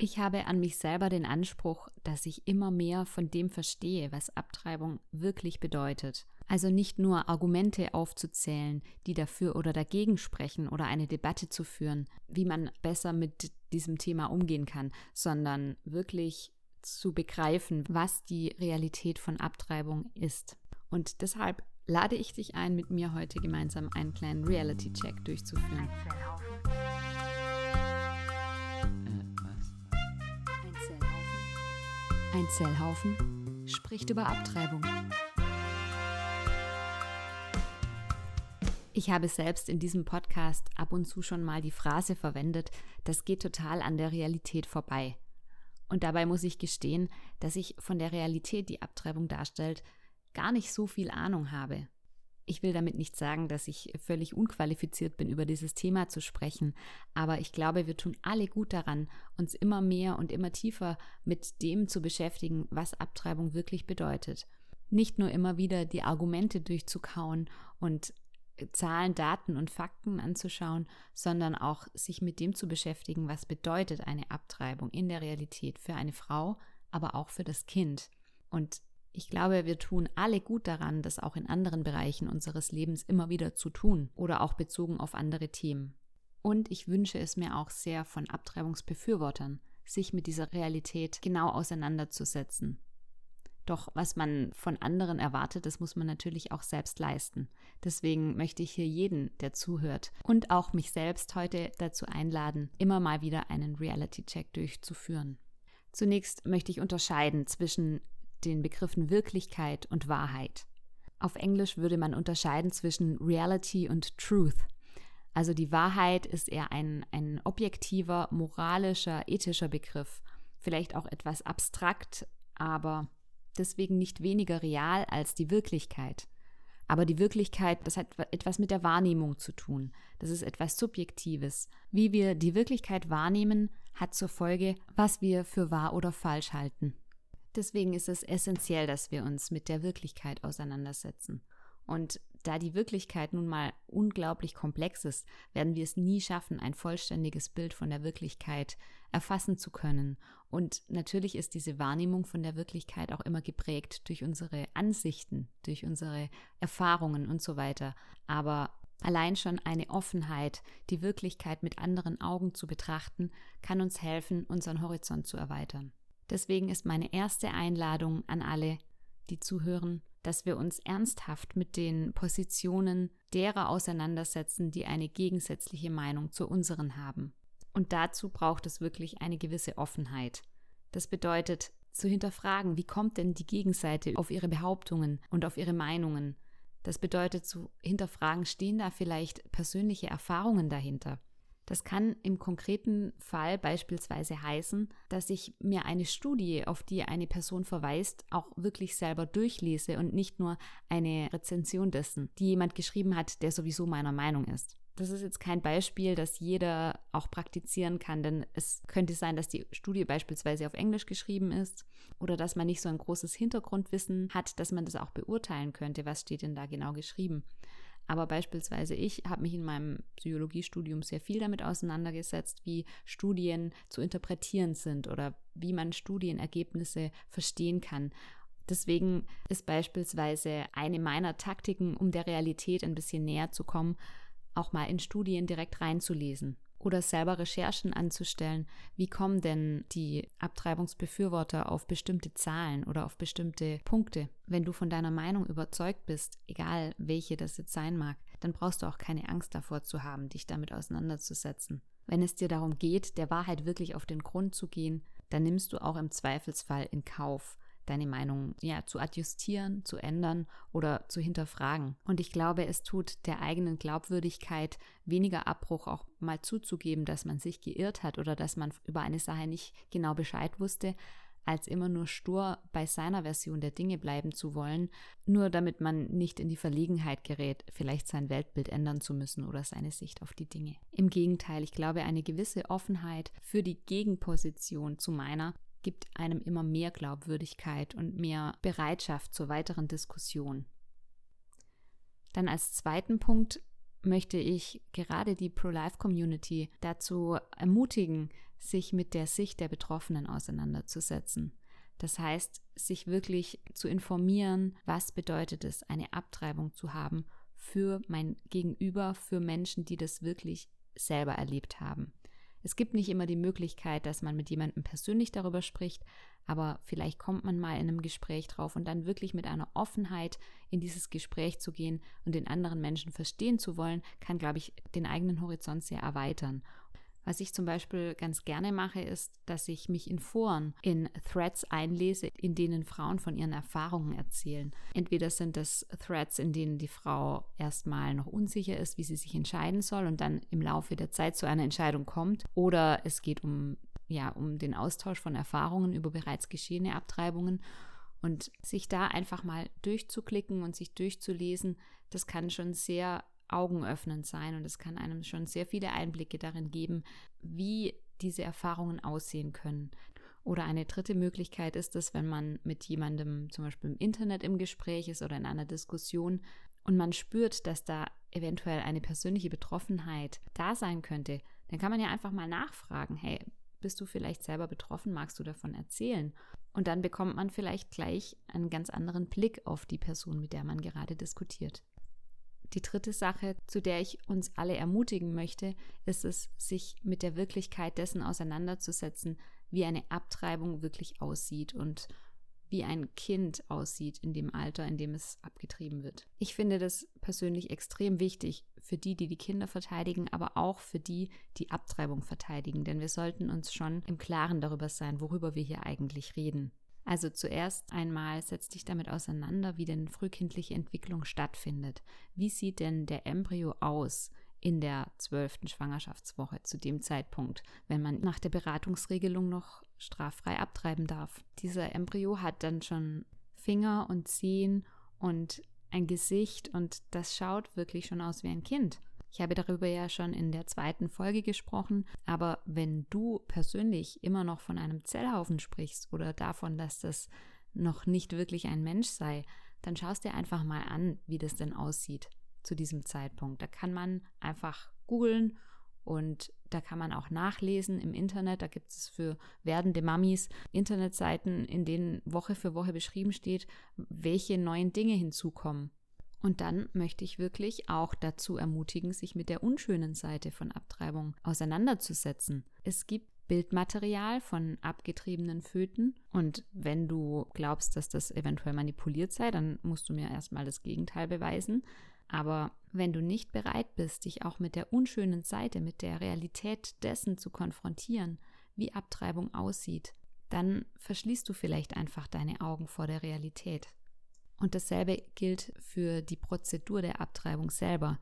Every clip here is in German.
Ich habe an mich selber den Anspruch, dass ich immer mehr von dem verstehe, was Abtreibung wirklich bedeutet. Also nicht nur Argumente aufzuzählen, die dafür oder dagegen sprechen oder eine Debatte zu führen, wie man besser mit diesem Thema umgehen kann, sondern wirklich zu begreifen, was die Realität von Abtreibung ist. Und deshalb lade ich dich ein, mit mir heute gemeinsam einen kleinen Reality-Check durchzuführen. Ein Zellhaufen spricht über Abtreibung. Ich habe selbst in diesem Podcast ab und zu schon mal die Phrase verwendet, das geht total an der Realität vorbei. Und dabei muss ich gestehen, dass ich von der Realität, die Abtreibung darstellt, gar nicht so viel Ahnung habe. Ich will damit nicht sagen, dass ich völlig unqualifiziert bin, über dieses Thema zu sprechen, aber ich glaube, wir tun alle gut daran, uns immer mehr und immer tiefer mit dem zu beschäftigen, was Abtreibung wirklich bedeutet. Nicht nur immer wieder die Argumente durchzukauen und Zahlen, Daten und Fakten anzuschauen, sondern auch sich mit dem zu beschäftigen, was bedeutet eine Abtreibung in der Realität für eine Frau, aber auch für das Kind. Und ich glaube, wir tun alle gut daran, das auch in anderen Bereichen unseres Lebens immer wieder zu tun oder auch bezogen auf andere Themen. Und ich wünsche es mir auch sehr von Abtreibungsbefürwortern, sich mit dieser Realität genau auseinanderzusetzen. Doch was man von anderen erwartet, das muss man natürlich auch selbst leisten. Deswegen möchte ich hier jeden, der zuhört und auch mich selbst heute dazu einladen, immer mal wieder einen Reality-Check durchzuführen. Zunächst möchte ich unterscheiden zwischen den Begriffen Wirklichkeit und Wahrheit. Auf Englisch würde man unterscheiden zwischen Reality und Truth. Also die Wahrheit ist eher ein, ein objektiver, moralischer, ethischer Begriff, vielleicht auch etwas abstrakt, aber deswegen nicht weniger real als die Wirklichkeit. Aber die Wirklichkeit, das hat etwas mit der Wahrnehmung zu tun. Das ist etwas Subjektives. Wie wir die Wirklichkeit wahrnehmen, hat zur Folge, was wir für wahr oder falsch halten. Deswegen ist es essentiell, dass wir uns mit der Wirklichkeit auseinandersetzen. Und da die Wirklichkeit nun mal unglaublich komplex ist, werden wir es nie schaffen, ein vollständiges Bild von der Wirklichkeit erfassen zu können. Und natürlich ist diese Wahrnehmung von der Wirklichkeit auch immer geprägt durch unsere Ansichten, durch unsere Erfahrungen und so weiter. Aber allein schon eine Offenheit, die Wirklichkeit mit anderen Augen zu betrachten, kann uns helfen, unseren Horizont zu erweitern. Deswegen ist meine erste Einladung an alle, die zuhören, dass wir uns ernsthaft mit den Positionen derer auseinandersetzen, die eine gegensätzliche Meinung zu unseren haben. Und dazu braucht es wirklich eine gewisse Offenheit. Das bedeutet, zu hinterfragen, wie kommt denn die Gegenseite auf ihre Behauptungen und auf ihre Meinungen. Das bedeutet zu hinterfragen, stehen da vielleicht persönliche Erfahrungen dahinter? Das kann im konkreten Fall beispielsweise heißen, dass ich mir eine Studie, auf die eine Person verweist, auch wirklich selber durchlese und nicht nur eine Rezension dessen, die jemand geschrieben hat, der sowieso meiner Meinung ist. Das ist jetzt kein Beispiel, das jeder auch praktizieren kann, denn es könnte sein, dass die Studie beispielsweise auf Englisch geschrieben ist oder dass man nicht so ein großes Hintergrundwissen hat, dass man das auch beurteilen könnte, was steht denn da genau geschrieben. Aber beispielsweise ich habe mich in meinem Psychologiestudium sehr viel damit auseinandergesetzt, wie Studien zu interpretieren sind oder wie man Studienergebnisse verstehen kann. Deswegen ist beispielsweise eine meiner Taktiken, um der Realität ein bisschen näher zu kommen, auch mal in Studien direkt reinzulesen oder selber Recherchen anzustellen, wie kommen denn die Abtreibungsbefürworter auf bestimmte Zahlen oder auf bestimmte Punkte. Wenn du von deiner Meinung überzeugt bist, egal welche das jetzt sein mag, dann brauchst du auch keine Angst davor zu haben, dich damit auseinanderzusetzen. Wenn es dir darum geht, der Wahrheit wirklich auf den Grund zu gehen, dann nimmst du auch im Zweifelsfall in Kauf, deine Meinung ja zu adjustieren, zu ändern oder zu hinterfragen. Und ich glaube, es tut der eigenen Glaubwürdigkeit weniger Abbruch, auch mal zuzugeben, dass man sich geirrt hat oder dass man über eine Sache nicht genau Bescheid wusste, als immer nur stur bei seiner Version der Dinge bleiben zu wollen, nur damit man nicht in die Verlegenheit gerät, vielleicht sein Weltbild ändern zu müssen oder seine Sicht auf die Dinge. Im Gegenteil, ich glaube, eine gewisse Offenheit für die Gegenposition zu meiner gibt einem immer mehr Glaubwürdigkeit und mehr Bereitschaft zur weiteren Diskussion. Dann als zweiten Punkt möchte ich gerade die Pro-Life-Community dazu ermutigen, sich mit der Sicht der Betroffenen auseinanderzusetzen. Das heißt, sich wirklich zu informieren, was bedeutet es, eine Abtreibung zu haben für mein Gegenüber, für Menschen, die das wirklich selber erlebt haben. Es gibt nicht immer die Möglichkeit, dass man mit jemandem persönlich darüber spricht, aber vielleicht kommt man mal in einem Gespräch drauf und dann wirklich mit einer Offenheit in dieses Gespräch zu gehen und den anderen Menschen verstehen zu wollen, kann, glaube ich, den eigenen Horizont sehr erweitern. Was ich zum Beispiel ganz gerne mache, ist, dass ich mich in Foren, in Threads einlese, in denen Frauen von ihren Erfahrungen erzählen. Entweder sind das Threads, in denen die Frau erstmal noch unsicher ist, wie sie sich entscheiden soll und dann im Laufe der Zeit zu einer Entscheidung kommt, oder es geht um ja, um den Austausch von Erfahrungen über bereits geschehene Abtreibungen und sich da einfach mal durchzuklicken und sich durchzulesen, das kann schon sehr augenöffnend sein und es kann einem schon sehr viele Einblicke darin geben, wie diese Erfahrungen aussehen können. Oder eine dritte Möglichkeit ist es, wenn man mit jemandem zum Beispiel im Internet im Gespräch ist oder in einer Diskussion und man spürt, dass da eventuell eine persönliche Betroffenheit da sein könnte, dann kann man ja einfach mal nachfragen, hey, bist du vielleicht selber betroffen, magst du davon erzählen? Und dann bekommt man vielleicht gleich einen ganz anderen Blick auf die Person, mit der man gerade diskutiert. Die dritte Sache, zu der ich uns alle ermutigen möchte, ist es, sich mit der Wirklichkeit dessen auseinanderzusetzen, wie eine Abtreibung wirklich aussieht und wie ein Kind aussieht in dem Alter, in dem es abgetrieben wird. Ich finde das persönlich extrem wichtig für die, die die Kinder verteidigen, aber auch für die, die Abtreibung verteidigen, denn wir sollten uns schon im Klaren darüber sein, worüber wir hier eigentlich reden. Also zuerst einmal setz dich damit auseinander, wie denn frühkindliche Entwicklung stattfindet. Wie sieht denn der Embryo aus in der zwölften Schwangerschaftswoche zu dem Zeitpunkt, wenn man nach der Beratungsregelung noch straffrei abtreiben darf? Dieser Embryo hat dann schon Finger und Zehen und ein Gesicht und das schaut wirklich schon aus wie ein Kind. Ich habe darüber ja schon in der zweiten Folge gesprochen, aber wenn du persönlich immer noch von einem Zellhaufen sprichst oder davon, dass das noch nicht wirklich ein Mensch sei, dann schaust dir einfach mal an, wie das denn aussieht zu diesem Zeitpunkt. Da kann man einfach googeln und da kann man auch nachlesen im Internet. Da gibt es für werdende Mamis Internetseiten, in denen Woche für Woche beschrieben steht, welche neuen Dinge hinzukommen. Und dann möchte ich wirklich auch dazu ermutigen, sich mit der unschönen Seite von Abtreibung auseinanderzusetzen. Es gibt Bildmaterial von abgetriebenen Föten. Und wenn du glaubst, dass das eventuell manipuliert sei, dann musst du mir erstmal das Gegenteil beweisen. Aber wenn du nicht bereit bist, dich auch mit der unschönen Seite, mit der Realität dessen zu konfrontieren, wie Abtreibung aussieht, dann verschließt du vielleicht einfach deine Augen vor der Realität. Und dasselbe gilt für die Prozedur der Abtreibung selber.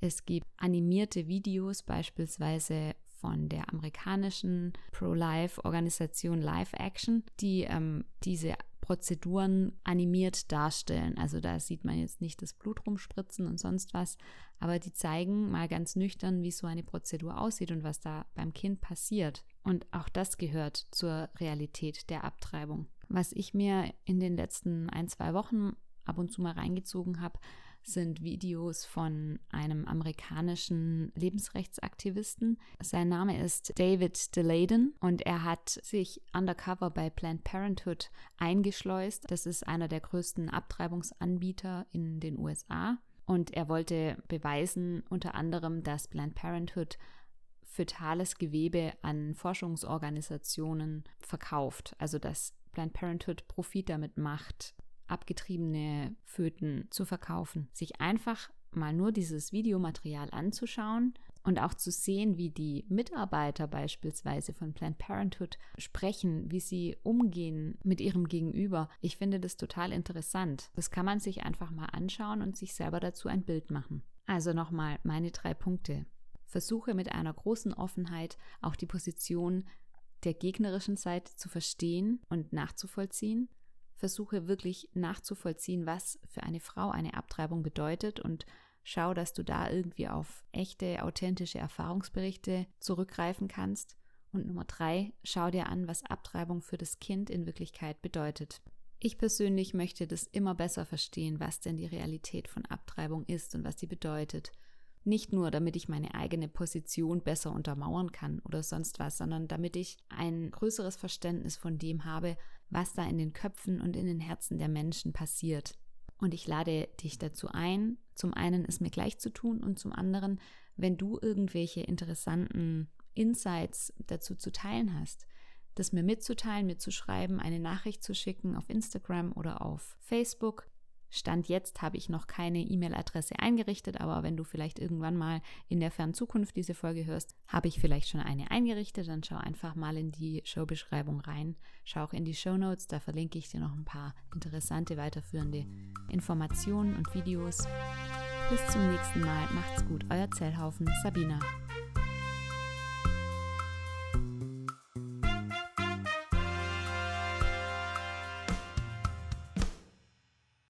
Es gibt animierte Videos beispielsweise von der amerikanischen Pro-Life-Organisation Live Action, die ähm, diese Prozeduren animiert darstellen. Also da sieht man jetzt nicht das Blut rumspritzen und sonst was, aber die zeigen mal ganz nüchtern, wie so eine Prozedur aussieht und was da beim Kind passiert. Und auch das gehört zur Realität der Abtreibung. Was ich mir in den letzten ein, zwei Wochen ab und zu mal reingezogen habe, sind Videos von einem amerikanischen Lebensrechtsaktivisten. Sein Name ist David DeLayden und er hat sich undercover bei Planned Parenthood eingeschleust. Das ist einer der größten Abtreibungsanbieter in den USA. Und er wollte beweisen, unter anderem, dass Planned Parenthood fötales Gewebe an Forschungsorganisationen verkauft. Also dass Planned Parenthood Profit damit macht, abgetriebene Föten zu verkaufen. Sich einfach mal nur dieses Videomaterial anzuschauen und auch zu sehen, wie die Mitarbeiter beispielsweise von Planned Parenthood sprechen, wie sie umgehen mit ihrem Gegenüber. Ich finde das total interessant. Das kann man sich einfach mal anschauen und sich selber dazu ein Bild machen. Also nochmal meine drei Punkte. Versuche mit einer großen Offenheit auch die Position der gegnerischen Seite zu verstehen und nachzuvollziehen. Versuche wirklich nachzuvollziehen, was für eine Frau eine Abtreibung bedeutet und schau, dass du da irgendwie auf echte, authentische Erfahrungsberichte zurückgreifen kannst. Und Nummer drei, schau dir an, was Abtreibung für das Kind in Wirklichkeit bedeutet. Ich persönlich möchte das immer besser verstehen, was denn die Realität von Abtreibung ist und was sie bedeutet. Nicht nur, damit ich meine eigene Position besser untermauern kann oder sonst was, sondern damit ich ein größeres Verständnis von dem habe, was da in den Köpfen und in den Herzen der Menschen passiert. Und ich lade dich dazu ein, zum einen es mir gleich zu tun und zum anderen, wenn du irgendwelche interessanten Insights dazu zu teilen hast, das mir mitzuteilen, mir zu schreiben, eine Nachricht zu schicken auf Instagram oder auf Facebook. Stand jetzt habe ich noch keine E-Mail-Adresse eingerichtet, aber wenn du vielleicht irgendwann mal in der fernen Zukunft diese Folge hörst, habe ich vielleicht schon eine eingerichtet. Dann schau einfach mal in die Showbeschreibung rein. Schau auch in die Show Notes, da verlinke ich dir noch ein paar interessante weiterführende Informationen und Videos. Bis zum nächsten Mal. Macht's gut. Euer Zellhaufen, Sabina.